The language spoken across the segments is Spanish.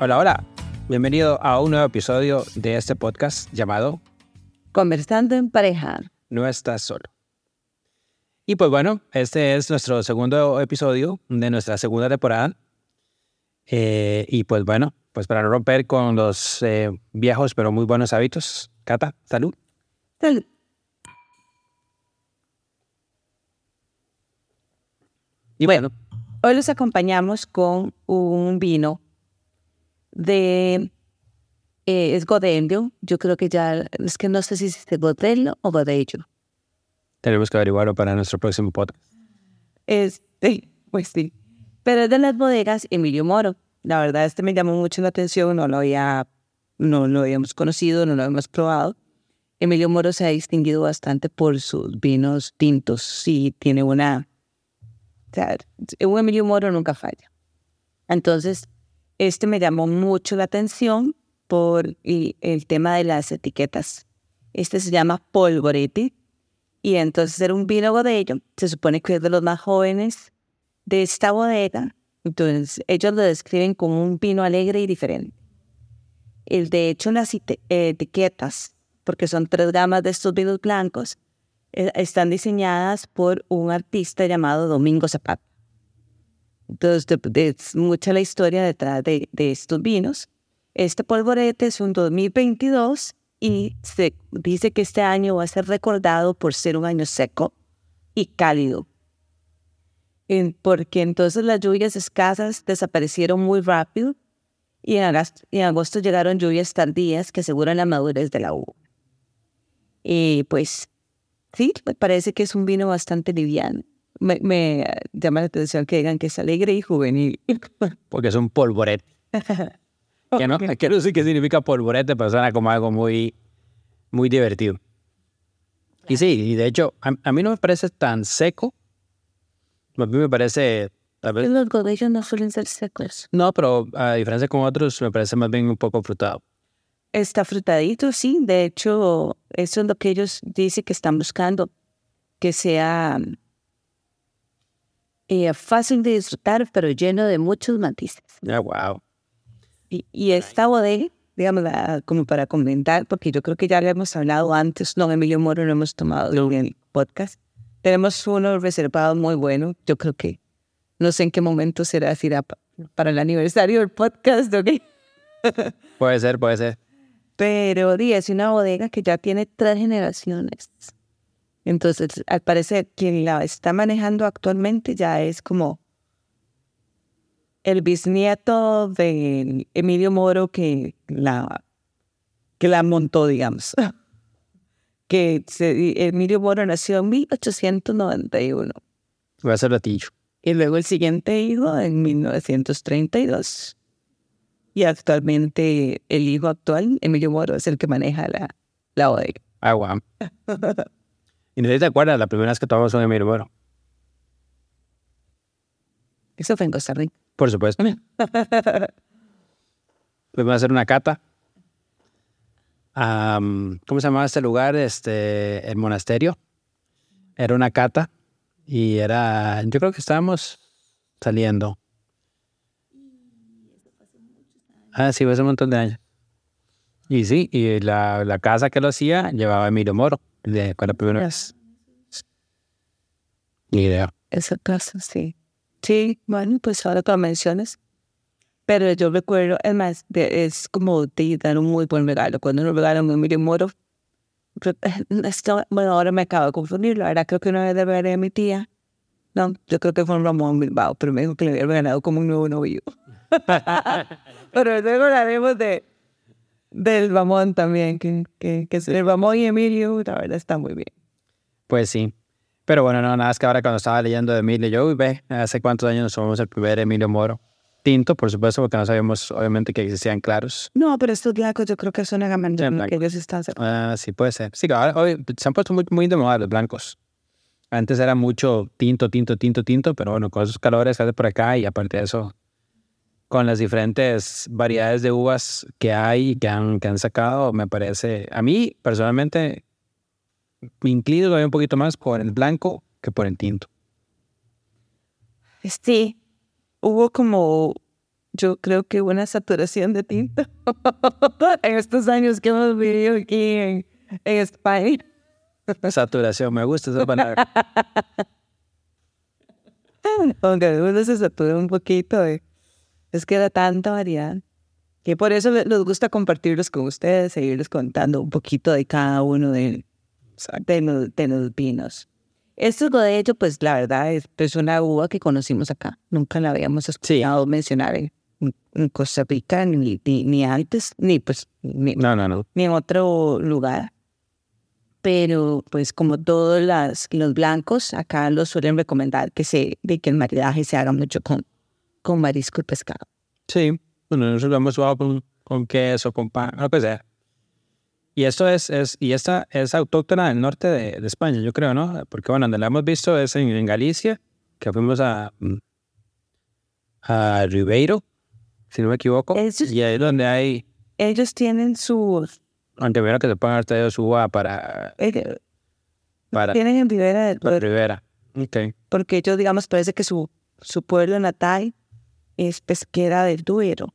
Hola, hola. Bienvenido a un nuevo episodio de este podcast llamado Conversando en pareja. No estás solo. Y pues bueno, este es nuestro segundo episodio de nuestra segunda temporada. Eh, y pues bueno, pues para no romper con los eh, viejos pero muy buenos hábitos, Cata, salud. Salud. Y bueno, Hoy los acompañamos con un vino de... eh, es Godello. Yo creo que ya... Es que no sé si es de Godello o Godello. tenemos que averiguarlo para nuestro próximo podcast. Este, pues sí. Pero es de las bodegas Emilio Moro. La verdad, este me llamó mucho la atención, no lo había, no lo habíamos conocido, no lo habíamos probado. Emilio Moro se ha distinguido bastante por sus vinos tintos. Sí, tiene una... O sea, un Emilio Moro nunca falla. Entonces, este me llamó mucho la atención por el, tema de las etiquetas. Este se llama Polvoretti y entonces era un vino Godello. Se supone que es de los más jóvenes de esta bodega. Entonces ellos lo describen como un vino alegre y diferente. El de hecho, las etiquetas, porque son tres gamas de estos vinos blancos, eh, están diseñadas por un artista llamado Domingo Zapata. Entonces, de- de- es mucha la historia detrás de, de estos vinos. Este polvorete es un 2022 y se dice que este año va a ser recordado por ser un año seco y cálido. Porque entonces las lluvias escasas desaparecieron muy rápido y en, agosto, en agosto llegaron lluvias tardías que aseguran la madurez de la uva. Y pues sí, me parece que es un vino bastante liviano. Me, me llama la atención que digan que es alegre y juvenil. Porque es un polvorete. Que no, que no sé qué significa polvorete, pero suena como algo muy, muy divertido. Y sí, y de hecho, a, a mí no me parece tan seco. A mí me parece, tal vez, Los godellos no suelen ser secos. no, pero a diferencia con otros, me parece más bien un poco frutado. Está frutadito, sí. De hecho, eso es lo que ellos dicen que están buscando, que sea eh, fácil de disfrutar, pero lleno de muchos matices. Ah, wow. Y, y esta bodega, digamos, la- como para comentar, porque yo creo que ya lo hemos hablado antes, no, Emilio Moro lo hemos tomado en el podcast. Tenemos uno reservado muy bueno. Yo creo que no sé en qué momento será, si irá para el aniversario del podcast, ¿ok? Puede ser, puede ser. Pero di, es una bodega que ya tiene tres generaciones. Entonces, al parecer, quien la está manejando actualmente ya es como el bisnieto de Emilio Moro que la, que la montó, digamos. que se- Emilio Moro nació en 1891 Voy a hacer latillo. y luego el siguiente hijo en 1932. Y actualmente el hijo actual, Emilio Moro, es el que maneja la, la bodega. Ah, wow. y no sé si te acuerdas la primera vez que tomamos un Emilio Moro. Eso fue en Costa Rica. Por supuesto. Fuimos a hacer una cata. ¿Cómo se llamaba este lugar? Este, el monasterio. Era una cata y era, yo creo que estábamos saliendo. Ah, sí, fue hace un montón de años. Y sí, y la, la casa que lo hacía llevaba Emilio Moro, de, con la primera vez. Ni idea. Esa casa, sí. Sí, bueno, pues ahora que lo mencionas. Pero yo recuerdo, es más, de- es como te dar un muy buen regalo. Cuando uno regala un Emilio Moro, re- esto- bueno, ahora me acabo de confundir. La verdad, creo que una vez de ver a mi tía. No, yo creo que fue un Ramón Bilbao, pero me dijo que le había regalado como un nuevo novio. pero luego hablaremos de, del Bamón también, que, que, que es el Bamón y Emilio, la verdad está muy bien. Pues sí. Pero bueno, no, nada, es que ahora cuando estaba leyendo de Emilio, yo, ve, hace cuántos años nos somos el primer Emilio Moro. Tinto, por supuesto, porque no sabíamos, obviamente, que existían claros. No, pero estos blancos yo creo que son Sí, blanco. que ellos están. Ah, sí, puede ser. Sí, ahora hoy se han puesto muy, muy de moda los blancos. Antes era mucho tinto, tinto, tinto, tinto, pero bueno, con esos calores que hace por acá y aparte de eso, con las diferentes variedades de uvas que hay y que han, que han sacado, me parece, a mí personalmente, me inclino todavía un poquito más por el blanco que por el tinto. Sí, hubo como, yo creo que una saturación de tinta en estos años que hemos vivido aquí en, en España. Saturación, me gusta esa palabra. Aunque uno se satura un poquito, eh, es que da tanta variedad. Que por eso nos gusta compartirlos con ustedes, seguirles contando un poquito de cada uno de, de, los, de los vinos. Esto de hecho, pues la verdad es, es una uva que conocimos acá. Nunca la habíamos escuchado mencionar en, en Costa Rica, ni, ni, ni antes, ni pues ni, No, no, no. ni en otro lugar. Pero pues como todos las, los blancos, acá los suelen recomendar que, se, de que el maridaje se haga mucho con, con marisco y pescado. Sí, bueno, nosotros lo hemos probado con, con queso, con pan, lo que sea. Y esto es, es, y esta es autóctona del norte de, de España, yo creo, ¿no? Porque bueno, donde la hemos visto es en, en Galicia, que fuimos a, mm, a Ribeiro, si no me equivoco. Y ahí es donde hay, Ellos tienen sus... aunque vieron que se haber traído su uva para, eh, para, tienen en Ribera del para Duero, Ribera. Ok. porque ellos, digamos, parece que su, su pueblo natal es pesquera del Duero.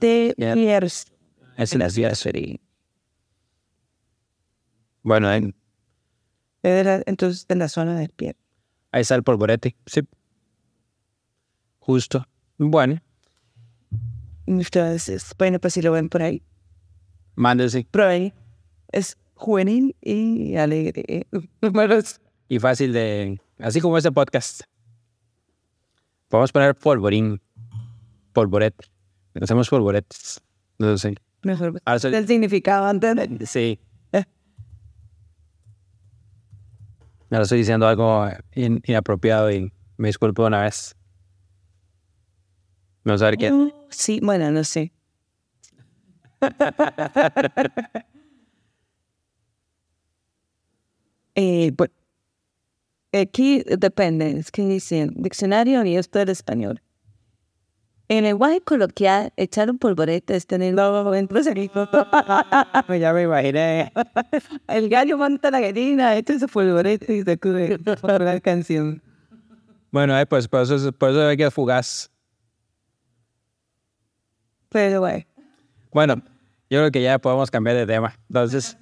De. Biers. Es la ciudad. Bueno, ahí, la- Entonces, de la zona del pie. ahí está el polvorete. Sí. Justo. Bueno, Entonces, bueno, pues si lo ven por ahí, mándese. prueben. Es juvenil y alegre. Y fácil de... Así como este podcast. Podemos poner polvorín. Polvorete. Hacemos polvoretes. No sé. mejor Ahora soy- el significado antes de... Sí. Eh. Ahora estoy diciendo algo in- inapropiado y me disculpo una vez. No saber quién. Sí, bueno, no sé. eh, aquí depende, es que dicen diccionario y esto del español. En el lenguaje coloquial, echar un polvorete es tener dentro de Ya me imaginé. El gallo monta la gallina, esto es polvorete y se cubre por la canción. Bueno, eh, pues por eso, es- por eso hay que fugaz. Pero bueno. Bueno, yo creo que ya podemos cambiar de tema. Entonces,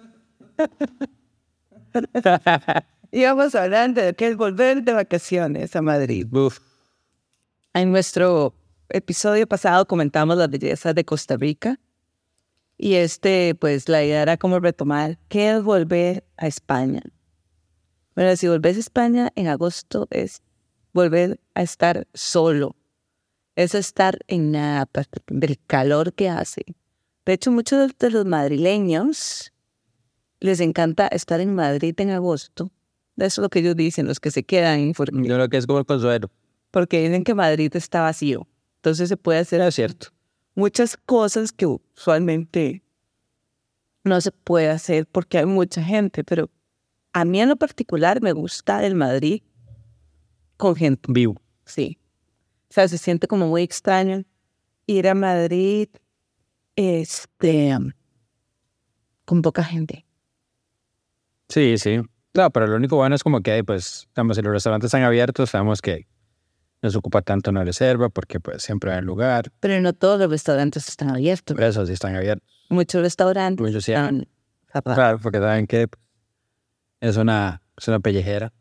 Íbamos hablando de que es volver de vacaciones a Madrid. uf, En nuestro episodio pasado comentamos las bellezas de Costa Rica y este, pues la idea era como retomar qué es volver a España. Bueno, si volvés a España en agosto es volver a estar solo. Es estar en nada aparte del calor que hace. De hecho, muchos de los madrileños les encanta estar en Madrid en agosto. Eso es lo que ellos dicen, los que se quedan, porque yo creo que es como el consuelo. porque dicen que Madrid está vacío. Entonces se puede hacer Es cierto. muchas cosas que usualmente no se puede hacer porque hay mucha gente, pero a mí en lo particular me gusta el Madrid con gente, Vivo. sí. O sea, se siente como muy extraño ir a Madrid este, con poca gente. Sí, sí. No, pero lo único bueno es como que, pues, digamos, si los restaurantes están abiertos, sabemos que no se ocupa tanto una reserva porque, pues, siempre hay lugar. Pero no todos los restaurantes están abiertos. Por eso sí están abiertos. Muchos restaurantes Muchos sí. están. Claro, porque saben que es una, es una pellejera.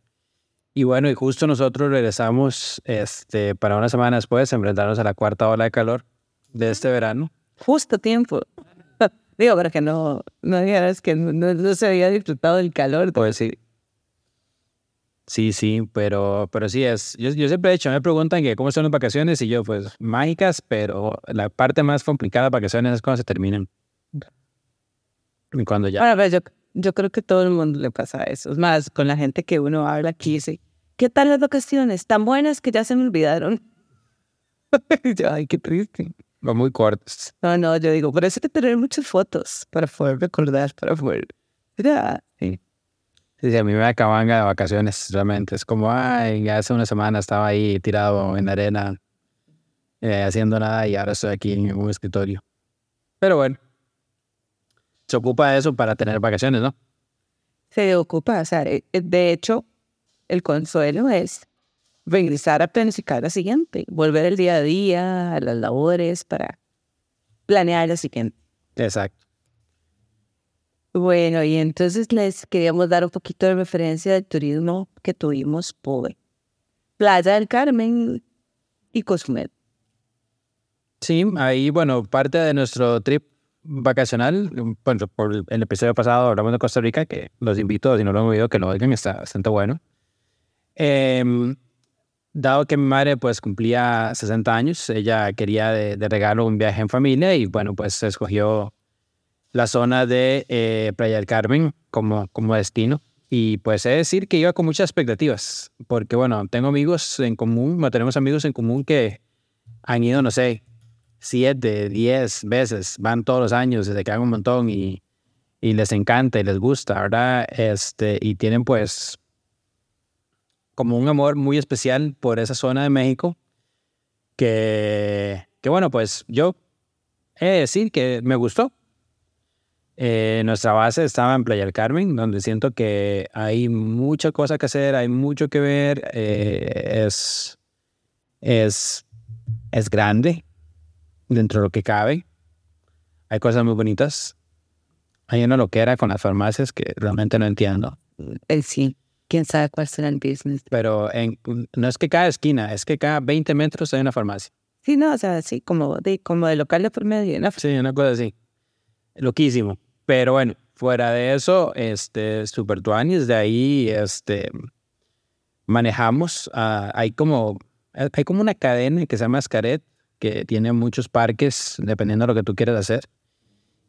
Y bueno, y justo nosotros regresamos este, para una semana después, enfrentarnos a la cuarta ola de calor de este verano. justo a tiempo. Digo, para que no, no digas que no, no- se había disfrutado del calor. Pues sí. Sí, sí, pero, pero sí es. Yo, yo siempre he dicho, me preguntan que cómo son las vacaciones y yo, pues, mágicas, pero la parte más complicada de vacaciones es cuando se terminan. Y cuando ya... Bueno, pero yo, yo creo que todo el mundo le pasa eso. Es más, con la gente que uno habla aquí, dice, ¿qué tal las vacaciones? Tan buenas que ya se me olvidaron. Yo, Ay, qué triste. Va muy cortos. No, no, yo digo, por eso hay que tener muchas fotos para poder recordar, para poder... Ya, Sí. Sí, sí, a mí me acaban de vacaciones, realmente. Es como, ay, ya hace una semana estaba ahí tirado en la arena, eh, haciendo nada y ahora estoy aquí en un escritorio. Pero bueno, se ocupa de eso para tener vacaciones, ¿no? se ocupa. O sea, eh, de hecho, el consuelo es regresar a planificar la siguiente, volver el día a día, a las labores para planear la siguiente. Exacto. Bueno, y entonces les queríamos dar un poquito de referencia del turismo que tuvimos por Playa del Carmen y Cozumel. Sí, ahí, bueno, parte de nuestro trip vacacional, bueno, por el episodio pasado hablamos de Costa Rica, que los invito, si no lo han oído, que lo oigan, está bastante bueno. Em, dado que mi madre pues cumplía 60 años, ella quería de, de regalo un viaje en familia y bueno, pues escogió la zona de eh, Playa del Carmen como, como destino. Y pues he de decir que iba con muchas expectativas, porque bueno, tengo amigos en común, tenemos amigos en común que han ido, no sé, siete, diez veces, van todos los años, desde que hagan un montón y, y les encanta y les gusta, ¿verdad? Este, y tienen pues como un amor muy especial por esa zona de México, que, bueno, pues yo he de decir que me gustó. Eh, nuestra base estaba en Playa del Carmen, donde siento que hay mucha cosa que hacer, hay mucho que ver, eh, es, es, es grande dentro de lo que cabe. Hay cosas muy bonitas. Hay una loquera con las farmacias que realmente no entiendo. El sí. ¿Quién sabe cuál será el business? Pero en, no es que cada esquina, es que cada 20 metros hay una farmacia. Sí, no, o sea, sí, como de, como de local de por medio. ¿no? Sí, una cosa así. Loquísimo. Pero bueno, fuera de eso, este, super tuanis, de ahí, este, manejamos, ah, hay como, hay como una cadena que se llama Escaret, que tiene muchos parques, dependiendo de lo que tú quieras hacer.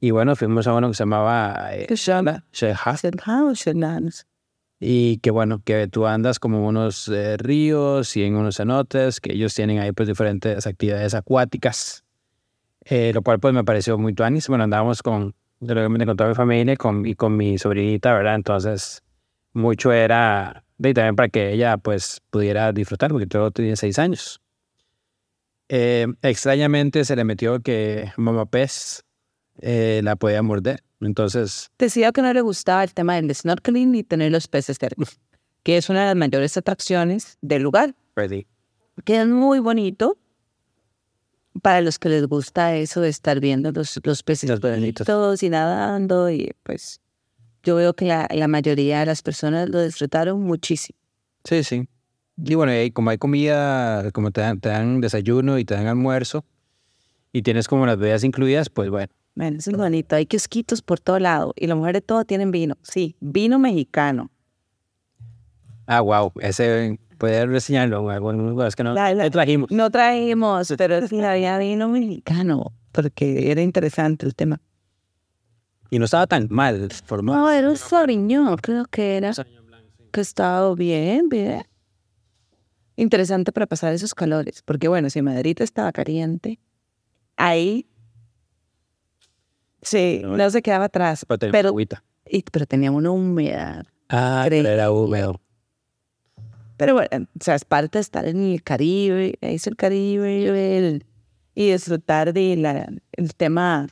Y bueno, fuimos a uno que se llamaba eh, ¿Qué se y que bueno, que tú andas como unos eh, ríos y en unos cenotes, que ellos tienen ahí pues diferentes actividades acuáticas, eh, lo cual pues me pareció muy tuanis. Bueno, andábamos con, realmente con toda mi familia con, y con mi sobrinita, ¿verdad? Entonces, mucho era, y también para que ella pues pudiera disfrutar, porque todo tenía seis años. Eh, extrañamente se le metió que mamá pez eh, la podía morder. Entonces, Decía que no le gustaba el tema del snorkeling y tener los peces cerca, que es una de las mayores atracciones del lugar, ready. que es muy bonito para los que les gusta eso de estar viendo los, los peces pececitos. y nadando y pues yo veo que la, la mayoría de las personas lo disfrutaron muchísimo. Sí, sí. Y bueno, y como hay comida, como te dan, te dan desayuno y te dan almuerzo, y tienes como las bebidas incluidas, pues bueno. Bueno, eso es bonito. Hay kiosquitos por todo lado y las mujeres todo tienen vino. Sí, vino mexicano. Ah, wow, ese puede reseñarlo en algún lugar, es que no La- la- le trajimos. No traímos, pero sí había vino mexicano porque era interesante el tema. Y no estaba tan mal formado. No, era un Sauvignon, creo que era. Que estaba bien, bien. Interesante para pasar esos calores. Porque bueno, si Madrid estaba caliente, ahí sí, No, no se quedaba atrás. Pero tenía Pero, agüita. y- pero tenía una humedad. Ah, pero era húmedo. Pero bueno, o sea, es parte de estar en el Caribe, es el Caribe, el- y disfrutar de la, el tema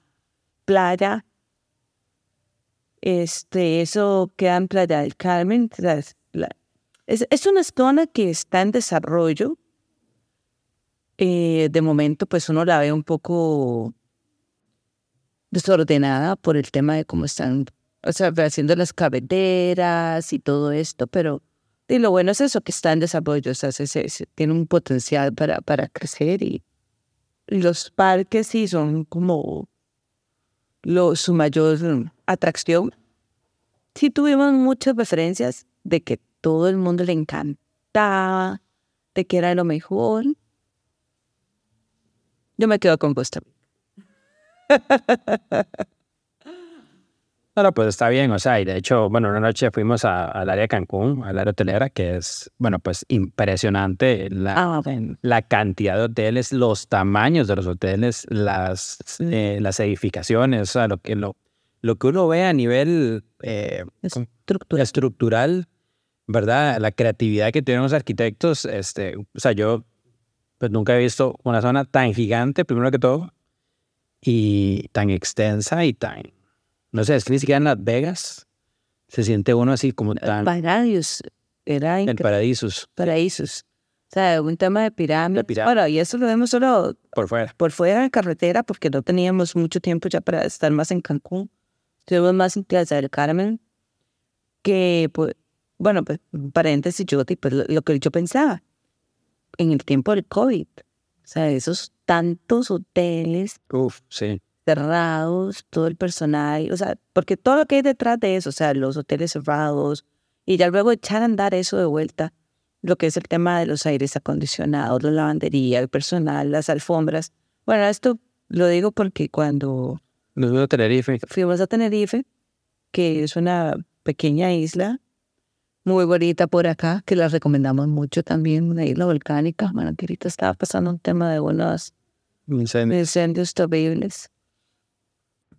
playa. Este, eso queda en Playa del Carmen. la- es, es una zona que está en desarrollo. Eh, de momento, pues uno la ve un poco desordenada por el tema de cómo están, o sea, haciendo las carreteras y todo esto, pero y lo bueno es eso, que está en desarrollo, o sea, se, se- se- tiene un potencial para, para crecer y, los parques sí son como su mayor atracción. Sí tuvimos muchas referencias de que todo el mundo le encantaba, de que era lo mejor. Yo me quedo con Costa. No, pues está bien, o sea, y de hecho, bueno, una noche fuimos al área de Cancún, al área hotelera, que es, bueno, pues impresionante la, Ah, la cantidad de hoteles, los tamaños de los hoteles, las, eh, las edificaciones, o sea, lo que, lo, lo que uno ve a nivel eh, Estructura. estructural, ¿verdad? La creatividad que tienen los arquitectos, este, o sea, yo pues nunca he visto una zona tan gigante, primero que todo, y tan extensa y tan, no sé, es que ni siquiera en Las Vegas se siente uno así como tan Paraísos. Era en paraísos paraísos. O sea, un tema de pirámides. pirámides. Bueno, y eso lo vemos solo por fuera. por fuera de carretera porque no teníamos mucho tiempo ya para estar más en Cancún. Estuvimos más en Plaza del Carmen que, pues, bueno, pues, paréntesis, yo, pues, lo, lo que yo pensaba en el tiempo del COVID. O sea, esos tantos hoteles Uf, sí. cerrados, todo el personal, o sea, porque todo lo que hay detrás de eso, o sea, los hoteles cerrados, y ya luego echar a andar eso de vuelta, lo que es el tema de los aires acondicionados, la lavandería, el personal, las alfombras. Bueno, esto lo digo porque cuando Nos vino a Tenerife. fuimos a Tenerife, que es una pequeña isla muy bonita por acá, que la recomendamos mucho también, una isla volcánica, bueno, que ahorita estaba pasando un tema de unos Incendio. incendios terribles.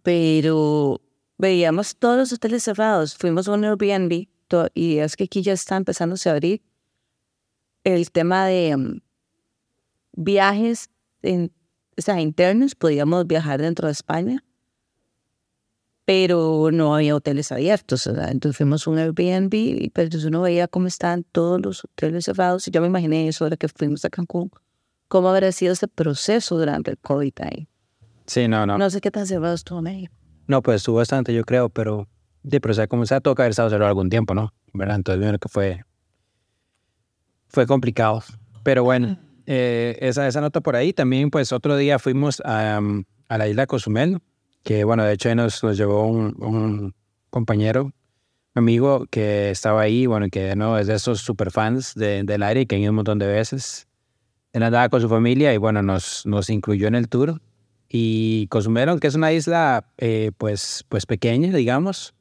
Pero veíamos todos los hoteles cerrados. Fuimos a un Airbnb y es que aquí ya está empezándose a abrir el tema de mm, viajes en, o sea, internos. Podíamos viajar dentro de España, pero no había hoteles abiertos. sea, Entonces fuimos a un Airbnb y pues entonces uno veía cómo estaban todos los hoteles cerrados. Y yo me imaginé eso ahora que fuimos a Cancún cómo habrá sido ese proceso durante el COVID ahí. Sí, no, no. No sé qué tan cerrado estuvo México. No, pues estuvo bastante, yo creo, pero, de, pero o sea, como sea, toca haber estado cerrado algún tiempo, ¿no? ¿Verdad? Entonces, bueno, que fue, fue complicado. Pero bueno, eh, esa, esa nota por ahí. También, pues, otro día fuimos a, um, a la isla Cozumel, que, bueno, de hecho, nos, nos llevó un, un compañero, amigo que estaba ahí, bueno, que no es de esos super fans de, del y que han ido un montón de veces. Él andaba con su familia y, bueno, nos, nos incluyó en el tour. Y Cozumel, que es una isla eh, pues, pues pequeña, digamos,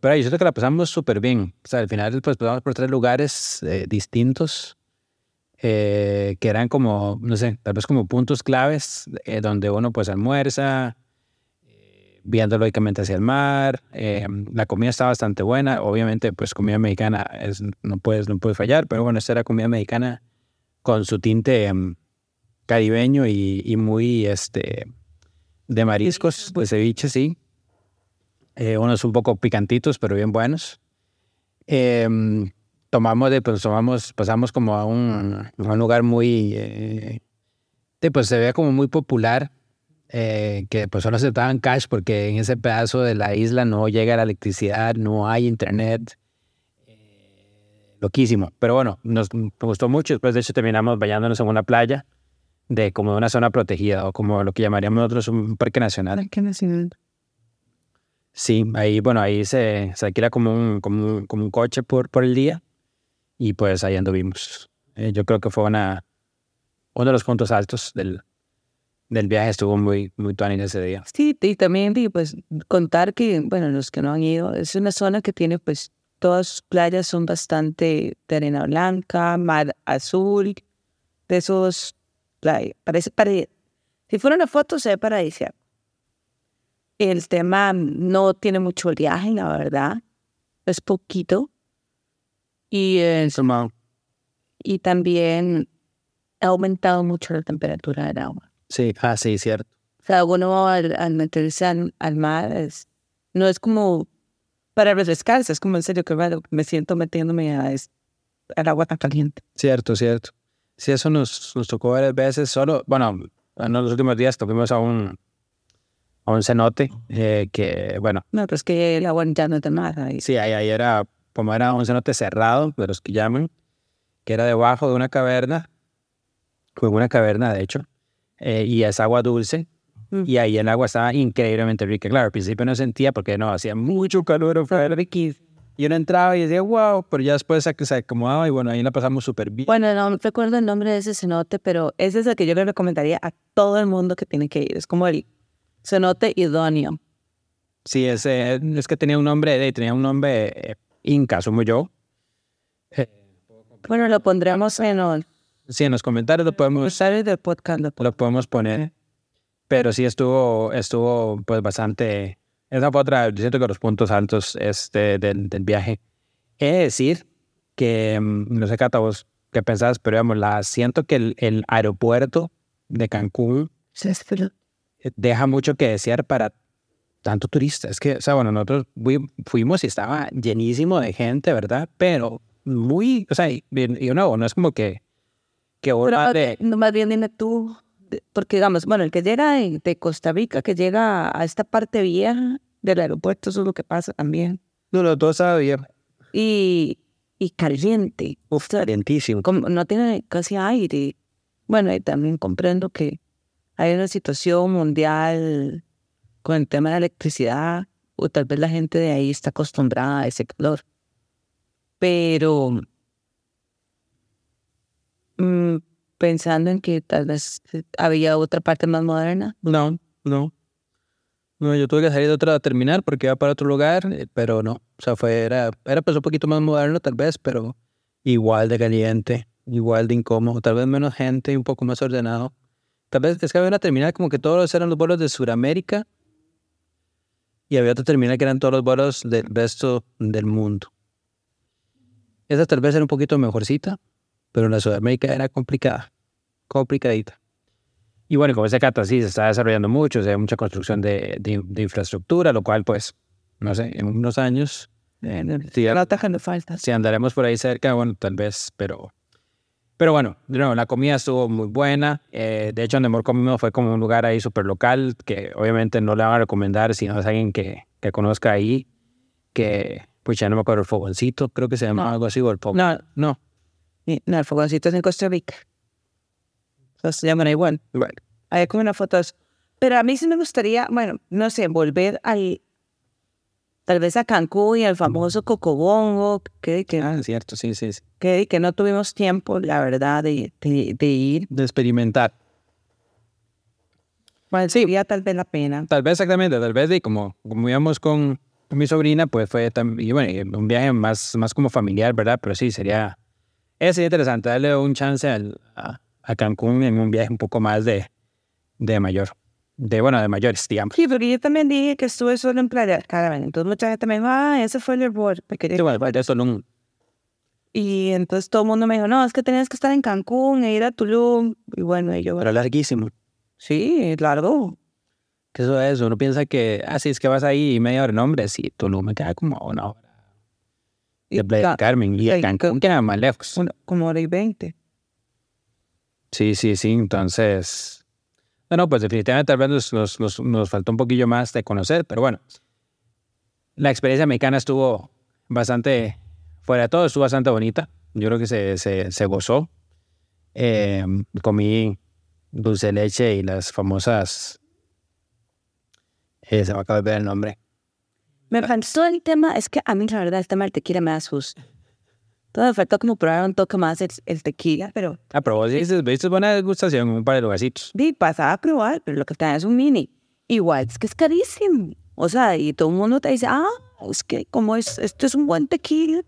pero yo siento que la pasamos súper bien. O sea, al final pues pasamos por tres lugares eh, distintos eh, que eran como, no sé, tal vez como puntos claves eh, donde uno pues almuerza, viendo lógicamente hacia el mar. eh, la comida está bastante buena. Obviamente pues comida mexicana es, no, puedes, no puede fallar, pero bueno, esta era comida mexicana con su tinte em, caribeño y, y muy este de mariscos, pues ceviche, sí. Eh, unos un poco picantitos, pero bien buenos. Em, tomamos de, pues tomamos, pasamos como a un, a un lugar muy, eh, de, pues se ve como muy popular, eh, que pues solo aceptaban cash porque en ese pedazo de la isla no llega la electricidad, no hay internet. Eh, loquísimo. Pero bueno, nos, gustó mucho. Después, de hecho, terminamos bañándonos en una playa de como una zona protegida o como lo que llamaríamos nosotros un parque nacional. ¿Qué nacional? Sí, ahí, bueno, ahí se, se alquila como un, como un, como un coche por, por el día y pues ahí anduvimos. Eh, yo creo que fue una, uno de los puntos altos del, del viaje, estuvo muy, muy ese día. Sí, y también y, pues contar que, bueno, los que no han ido, es una zona que tiene pues todas sus playas son bastante de arena blanca, mar azul, de esos playas. Parece, pare, si fuera una foto se ve paradisíaco. El tema no tiene mucho oleaje, la verdad. Es poquito. Y, es- y también ha aumentado mucho la temperatura del agua. Sí, ah, sí, cierto. O sea, uno al, al meterse al, al mar es, no es como para refrescarse, es como en serio que bueno, me siento metiéndome a al agua tan caliente. Cierto, cierto. Sí, eso nos, nos tocó varias veces. Solo, bueno, en los últimos días tuvimos a un, a un cenote eh, que, bueno, No, pero es que el agua ya no es de mar. ahí. Sí, ahí, ahí era, como era un cenote cerrado, de los que llaman, que era debajo de una caverna, fue una caverna de hecho, eh, y es agua dulce, Mm. y ahí el agua estaba increíblemente rica. Claro, al principio no sentía porque no, hacía mucho calor afuera, y uno entraba y decía, wow, pero ya después se, se acomodaba y bueno, ahí la pasamos súper bien. Bueno, no recuerdo el nombre de ese cenote, pero ese es el que yo le recomendaría a todo el mundo que tiene que ir. Es como el cenote idóneo. Sí, es, eh, es que tenía un nombre, eh, tenía un nombre eh, inca, asumo yo. Eh, Bueno, lo pondremos en sí, en los comentarios lo podemos, del podcast. lo podemos poner. Pero sí estuvo, estuvo pues bastante... Esa fue otra, yo siento que los puntos altos este, del, del viaje. He de decir que, mm, no sé, Cata, vos qué pensás, pero digamos, la, siento que el, el aeropuerto de Cancún deja mucho que desear para tanto turista. Es que, o sea, bueno, nosotros fui- fuimos y estaba llenísimo de gente, ¿verdad? Pero muy, o sea, y, y no, no es como que, que vas de, no, más bien dime tú, porque digamos, bueno, el que llega de, de Costa Rica, que llega a esta parte vieja del aeropuerto, eso es lo que pasa también. no, no, todo estaba bien. Y, y caliente. Uf, calientísimo. como no tiene casi aire. Bueno, y también comprendo que hay una situación mundial con el tema de la electricidad, o tal vez la gente de ahí está acostumbrada a ese calor. Pero mm, pensando en que tal vez había otra parte más moderna. No, no. No, yo tuve que salir de otra a terminar porque iba para otro lugar, eh, pero no. O sea, fue, era, era pues un poquito más moderno tal vez, pero igual de caliente, igual de incómodo, tal vez menos gente un poco más ordenado. Tal vez es que había una terminal como que todos eran los vuelos de Sudamérica y había otra terminal que eran todos los vuelos del resto del mundo. Esa tal vez era un poquito mejorcita, pero la Sudamérica era complicada, complicadita. Y bueno, como dice Cata, sí, se está desarrollando mucho, o sea, hay mucha construcción de, de- de infraestructura, lo cual, pues, no sé, en unos años, No dejando falta. si andaremos por ahí cerca, bueno, tal vez, pero... Pero bueno, de nuevo, la comida estuvo muy buena. eh, de hecho, donde mejor comimos fue como un lugar ahí súper local, que obviamente no le van a recomendar si no es alguien que, que conozca ahí, que, pues ya no me acuerdo, el fogoncito, creo que se llama No. algo así, o el fogón. No, No, no, el fogoncito es en Costa Rica. Eso se llama igual. bueno, Hay como una foto. de eso. Pero a mí sí me gustaría, bueno, no sé, volver al, tal vez a Cancún y al famoso Cocobongo, que, que, ah, cierto, sí, sí, sí. que, que no tuvimos tiempo, la verdad, de, de, de ir. De experimentar. Bueno, Sí. sería tal vez la pena. Tal vez exactamente, tal vez y como, como íbamos con, mi sobrina, pues fue también, y bueno, un viaje más, más como familiar, ¿verdad? Pero sí, sería, sería interesante darle un chance al- a, a Cancún en un viaje un poco más de, de mayor, de bueno, de mayores, digamos. Sí, porque yo también dije que estuve solo en Playa Carmen. Entonces mucha gente me dijo, ah, ese fue el error. porque- Sí, bueno, solo un, Y entonces todo el mundo me dijo, no, es que tenías que estar en Cancún e ir a Tulum. Y bueno, y yo, pero larguísimo. sí, largo. Que eso es, uno piensa que, ah, sí, es que vas ahí y media hora, no, hombre, sí, Tulum me queda como una hora. Y De Playa Carmen y y- Cancún queda más lejos. una- como hora y veinte. Sí, sí, sí. Entonces, no, no, pues definitivamente tal vez nos, nos, nos, nos faltó un poquillo más de conocer, pero bueno, la experiencia mexicana estuvo bastante, fuera de todo, estuvo bastante bonita. Yo creo que se, se, se gozó. Eh, comí dulce de leche y las famosas, eh, se me acaba de ver el nombre. Me faltó el tema, es que a mí la verdad el tema del tequila me da susto. Todo me faltó como probar un toque más el, el tequila, pero Ah, pero vos dices, viste buena degustación en un par de lugarcitos. di, pasaba a probar, pero lo que te da es un mini. Igual, es que es carísimo. O sea, y todo el mundo te dice, ah, es que como es, esto es un buen tequila,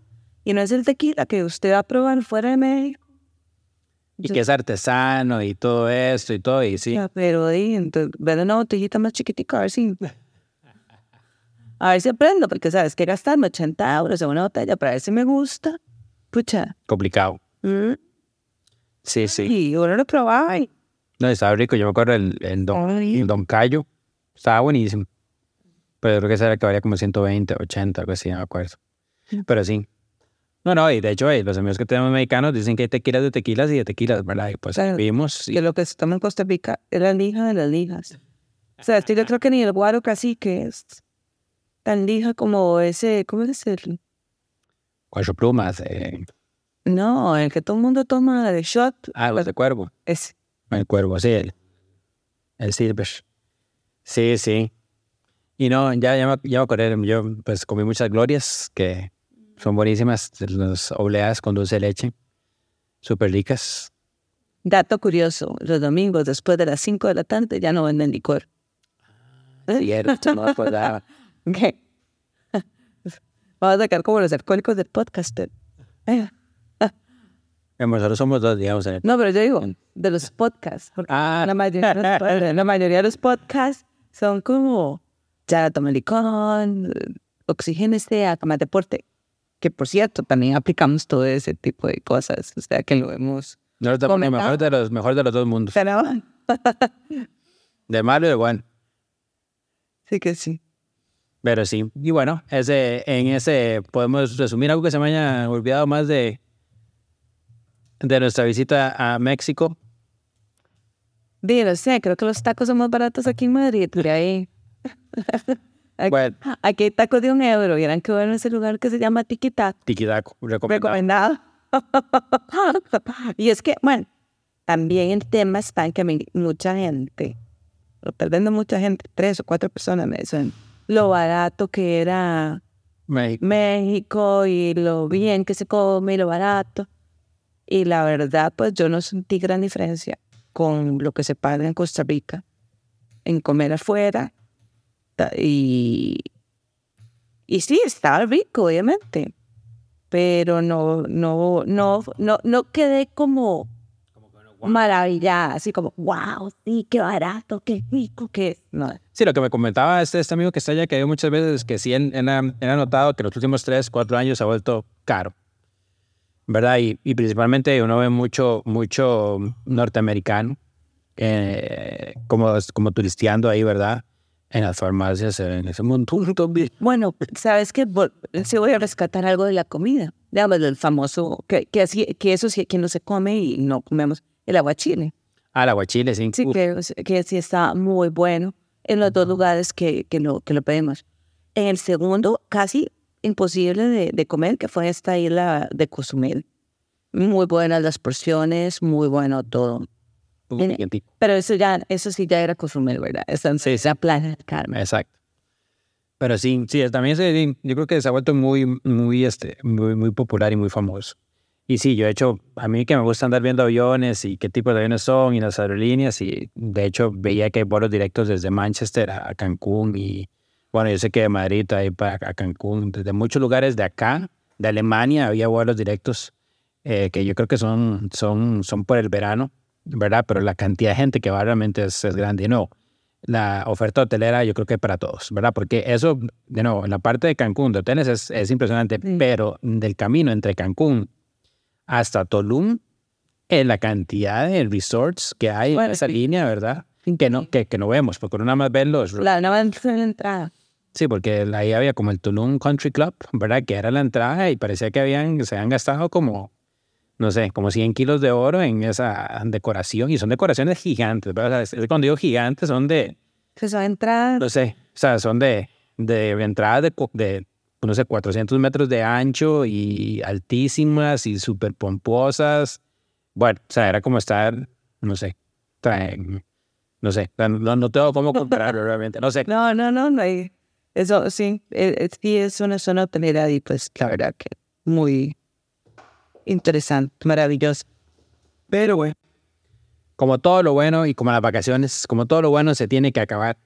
y no es el tequila que usted va a probar fuera de México. Y que es artesano y todo esto y todo, y sí. Ya, pero di, entonces, ven una botellita más chiquitica, a ver si... A ver si aprendo, porque sabes que gastarme 80 euros en una botella para ver si me gusta. Pucha. Complicado. Mm. Sí, sí. Y uno lo probaba y... No, estaba rico. Yo me acuerdo el, el, don, el Don Cayo. Estaba buenísimo. Pero creo que ese era que valía como 120, 80, algo así, no me acuerdo. Pero sí. No, no, y de hecho, eh, los amigos que tenemos mexicanos dicen que hay tequilas de tequilas y de tequilas, ¿verdad? Y pues Claro. vimos. que lo que se toma en Costa Rica es la lija de las lijas. O sea, esto yo creo que ni el guaro casi que es tan lija como ese, ¿cómo es el? cuatro plumas. Eh, No, el que todo el mundo toma de shot. ah, los de cuervo. Es, El cuervo, sí, el, el silver. Sí, sí. Y no, ya, ya, me, ya me acordé, yo pues comí muchas glorias que son buenísimas, las obleas con dulce de leche, súper ricas. dato curioso, los domingos después de las 5 de la tarde ya no venden licor. Cierto, no me acordaba. ¿Qué? Vamos a sacar como los alcohólicos del podcast. Eh. Nosotros somos dos, digamos. en el- No, pero yo digo, de los podcasts. Ah. La mayoría, de los pod- la mayoría de los podcasts son como ya toma licón, oxigénese, haga más deporte. Que por cierto, también aplicamos todo ese tipo de cosas. O sea, que lo. Nosotros somos el mejor de los, mejor de los dos mundos. Pero De malo y de bueno. sí que sí. Pero sí. Y bueno, ese, en ese podemos resumir algo que se me haya olvidado más de, de nuestra visita a México. Di, no sé, creo que los tacos son más baratos aquí en Madrid. De ahí. Aquí, Bueno, aquí hay tacos de un euro. Vieran que bueno ese lugar que se llama Tiquitac. tiquitaco, recomendado. Recomendado. y es que, bueno, también el tema está en que a mí mucha gente, tal vez no mucha gente, tres o cuatro personas me dicen lo barato que era México. México y lo bien que se come y lo barato. Y la verdad, pues yo no sentí gran diferencia con lo que se paga en Costa Rica en comer afuera. Y, y sí, estaba rico, obviamente. Pero no, no, no, no, no quedé como maravillada, así como, wow, sí, qué barato, qué rico es. No, Sí, lo que me comentaba este, este amigo que está allá, que hay muchas veces que sí, él, él ha, él ha notado que los últimos tres, cuatro años se ha vuelto caro. ¿Verdad? Y, y principalmente uno ve mucho, mucho norteamericano eh, como, como turisteando ahí, ¿verdad? En las farmacias, en ese montón también. Bueno, sabes que sí voy a rescatar algo de la comida. Digamos, el famoso, que, que, así, que eso sí, que no se come y no comemos, el aguachile. Ah, el aguachile, sí. Sí, que, que sí está muy bueno en los dos lugares que, que, lo, que lo pedimos. En el segundo, casi imposible de, de comer, que fue esta isla de Cozumel. Muy buenas las porciones, muy bueno todo. piquentico. Pero eso ya, eso sí ya era Cozumel, ¿verdad? Esa Sí, esa playa del Carmen. Exacto. Pero sí, sí, también se, yo creo que se ha vuelto muy, muy, este, muy, muy popular y muy famoso. Y sí, yo de hecho, a mí que me gusta andar viendo aviones y qué tipo de aviones son y las aerolíneas y de hecho veía que hay vuelos directos desde Manchester a Cancún y bueno, yo sé que de Madrid hay para a Cancún, desde muchos lugares de acá, de Alemania había vuelos directos eh, que yo creo que son, son, son por el verano, ¿verdad? Pero la cantidad de gente que va realmente es, es grande. Y no, la oferta hotelera yo creo que para todos, ¿verdad? Porque eso, de nuevo, en la parte de Cancún, de hoteles, es, es impresionante, Sí. pero del camino entre Cancún hasta Tulum, en la cantidad de resorts que hay Bueno, en esa sí. línea, ¿verdad? Que no, que, que no vemos, porque uno nada más ve los... La una vez en la entrada. Sí, porque ahí había como el Tulum Country Club, ¿verdad? Que era la entrada y parecía que habían, se habían gastado como, no sé, como 100 kilos de oro en esa decoración. Y son decoraciones gigantes, ¿verdad? O sea, cuando digo gigantes son de, Que a entrar. no sé, o sea, son de, de entradas de, de, no sé, 400 metros de ancho y altísimas y súper pomposas. Bueno, o sea, era como estar, no sé, en- no sé, no, no tengo cómo compararlo realmente, no sé. No, no, no, no hay. Eso sí, eh, eh, sí es una zona hotelera y pues la verdad que muy interesante, maravilloso. Pero, güey. Como todo lo bueno y como las vacaciones, como todo lo bueno se tiene que acabar.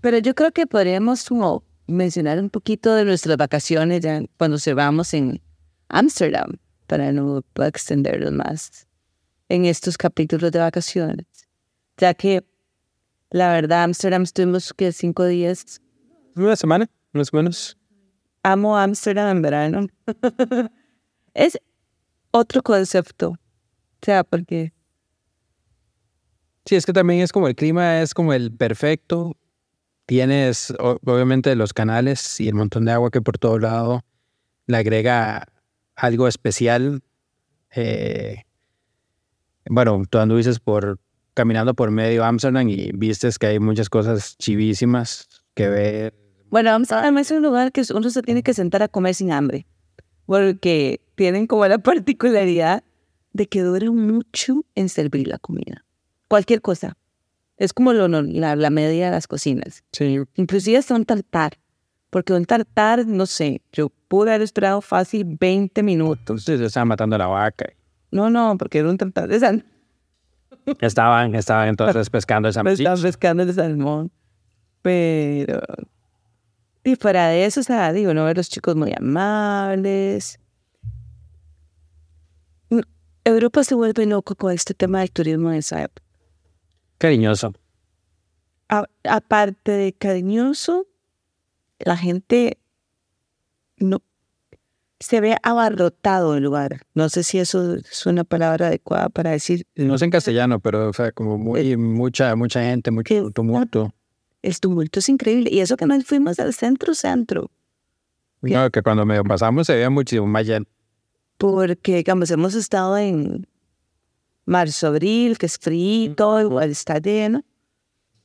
Pero yo creo que podríamos como mencionar un poquito de nuestras vacaciones ya cuando se vamos en Ámsterdam para no extenderlos más en estos capítulos de vacaciones. Ya que la verdad, Ámsterdam estuvimos que cinco días. Una semana, más o menos. Amo Ámsterdam en verano. es otro concepto. O sea, porque Sí, es que también es como el clima es como el perfecto. Tienes obviamente los canales y el montón de agua que por todo lado le agrega algo especial. Eh, bueno, tú anduviste por caminando por medio Amsterdam y vistes que hay muchas cosas chivísimas que ver. Bueno, Amsterdam es un lugar que uno se tiene que sentar a comer sin hambre, porque tienen como la particularidad de que duran mucho en servir la comida. Cualquier cosa. Es como lo, la, la media de las cocinas. Sí, Inclusive hasta un tartar. Porque un tartar, no sé, yo pude haber esperado fácil 20 minutos. entonces estaban matando a la vaca. No, no, porque era un tartar de salmón. Estaban, estaban entonces pescando esa Me están pescando el salmón. Pero Y fuera de eso, o sea, digo, no ver los chicos muy amables. Mm, Europa se vuelve loco con este tema del turismo en esa época. Cariñoso. A- aparte de cariñoso, la gente no se ve abarrotado el lugar. No sé si eso es una palabra adecuada para decir No sé en castellano, pero o sea, como muy, mucha, mucha gente, mucho Eh, tumulto. el tumulto es increíble. Y eso que nos fuimos al centro centro. No, que cuando me pasamos se veía muchísimo más lleno. porque digamos, hemos estado en marzo, abril, que es frío, igual está lleno,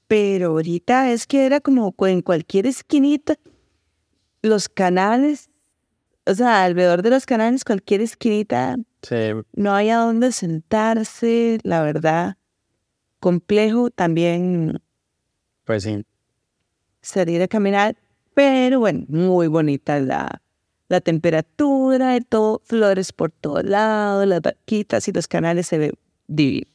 pero ahorita es que era como en cualquier esquinita, los canales, o sea, alrededor de los canales, cualquier esquinita, Sí, no hay a dónde sentarse, la verdad, complejo también pues sí. salir a caminar, pero bueno, muy bonita la, la temperatura, todo, flores por todos lados, las barquitas y los canales se ve divino.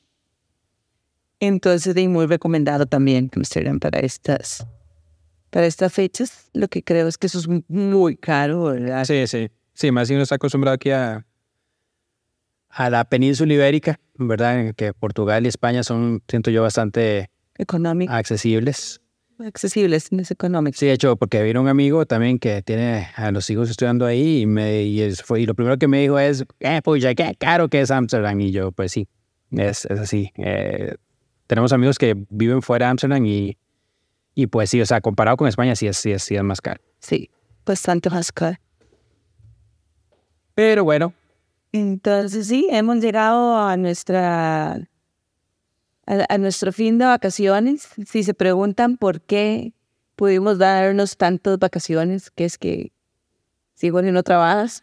Entonces, de muy recomendado también Amsterdam para estas, para estas fechas. Lo que creo es que eso es muy caro, ¿verdad? Sí, sí. Sí, más si uno está acostumbrado aquí a, a la península ibérica, ¿verdad? En que Portugal y España son, siento yo, bastante Económico, accesibles. accesible, es económico. Sí, de hecho, porque vino un amigo también que tiene a los hijos estudiando ahí y, me, y, fue, y lo primero que me dijo es, eh, pues ya qué caro que es Amsterdam. Y yo, pues sí, es, es así. Eh, tenemos amigos que viven fuera de Amsterdam y, y pues sí, o sea, comparado con España sí es, sí es, sí es más caro. Sí, bastante más caro. Pero bueno, Entonces sí, hemos llegado a nuestra a, a nuestro fin de vacaciones. Si se preguntan por qué pudimos darnos tantas vacaciones, que es que sigo y no trabajas.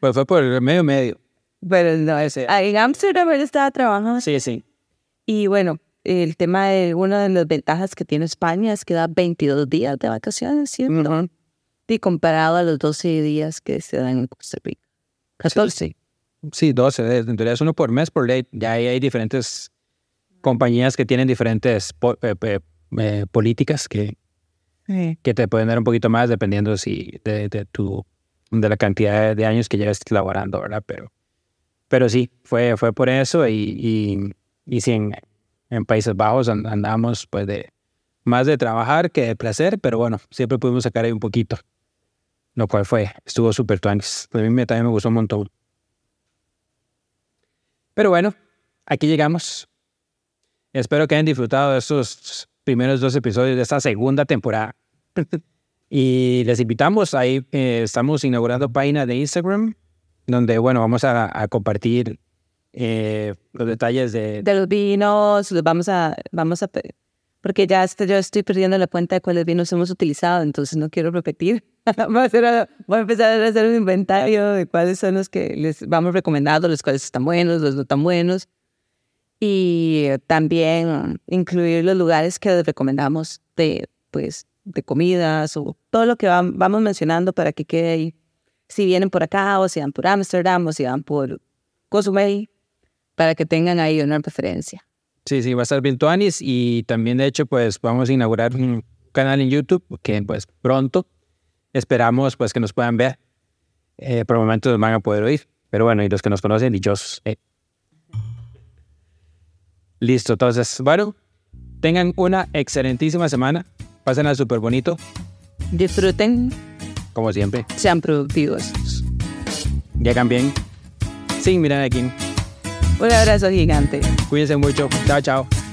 pues fue por el medio medio. Pero no, Ese- en Amsterdam él estaba trabajando. Sí, sí. Y bueno, el tema de una de las ventajas que tiene España es que da 22 días de vacaciones, ¿cierto? Y comparado a los 12 días que se dan en Costa Rica. 14. Sí, 12. de- En teoría es uno por mes por ley. Ya ahí hay diferentes compañías que tienen diferentes po- eh, eh, políticas que, que te pueden dar un poquito más dependiendo si de, de tu de la cantidad de, de años que llevas laborando, ¿verdad? Pero, pero sí, fue, fue por eso y, y, y sí, en, Países Bajos and- andamos pues de más de trabajar que de placer, pero bueno, siempre pudimos sacar ahí un poquito, lo cual fue, estuvo súper tuanis. A mí me, también me gustó un montón. Pero bueno, aquí llegamos. Espero que hayan disfrutado de estos primeros dos episodios de esta segunda temporada. y les invitamos, ahí eh, estamos inaugurando página de Instagram, donde, bueno, vamos a, a compartir eh, los detalles de... de los vinos, vamos a, vamos a, porque ya este, yo estoy perdiendo la cuenta de cuáles vinos hemos utilizado, entonces no quiero repetir. voy, a hacer- voy a empezar a hacer un inventario de cuáles son los que les vamos recomendando, los cuales están buenos, los no tan buenos. Y también incluir los lugares que les recomendamos de, pues, de comidas o todo lo que vam- vamos mencionando para que quede ahí. Si vienen por acá o si van por Ámsterdam o si van por Cozumel, para que tengan ahí una referencia. Sí, sí, va a estar bien tuanis y también, de hecho, pues vamos a inaugurar un canal en YouTube que, pues, pronto esperamos, pues, que nos puedan ver. Eh, por el momento nos van a poder oír. Pero bueno, y los que nos conocen, dichosos. eh. Listo, entonces, bueno, tengan una excelentísima semana. Pásenla súper bonito, Disfruten, como siempre. sean productivos. Llegan bien, sin mirar aquí. Un abrazo gigante. Cuídense mucho. Chao, chao.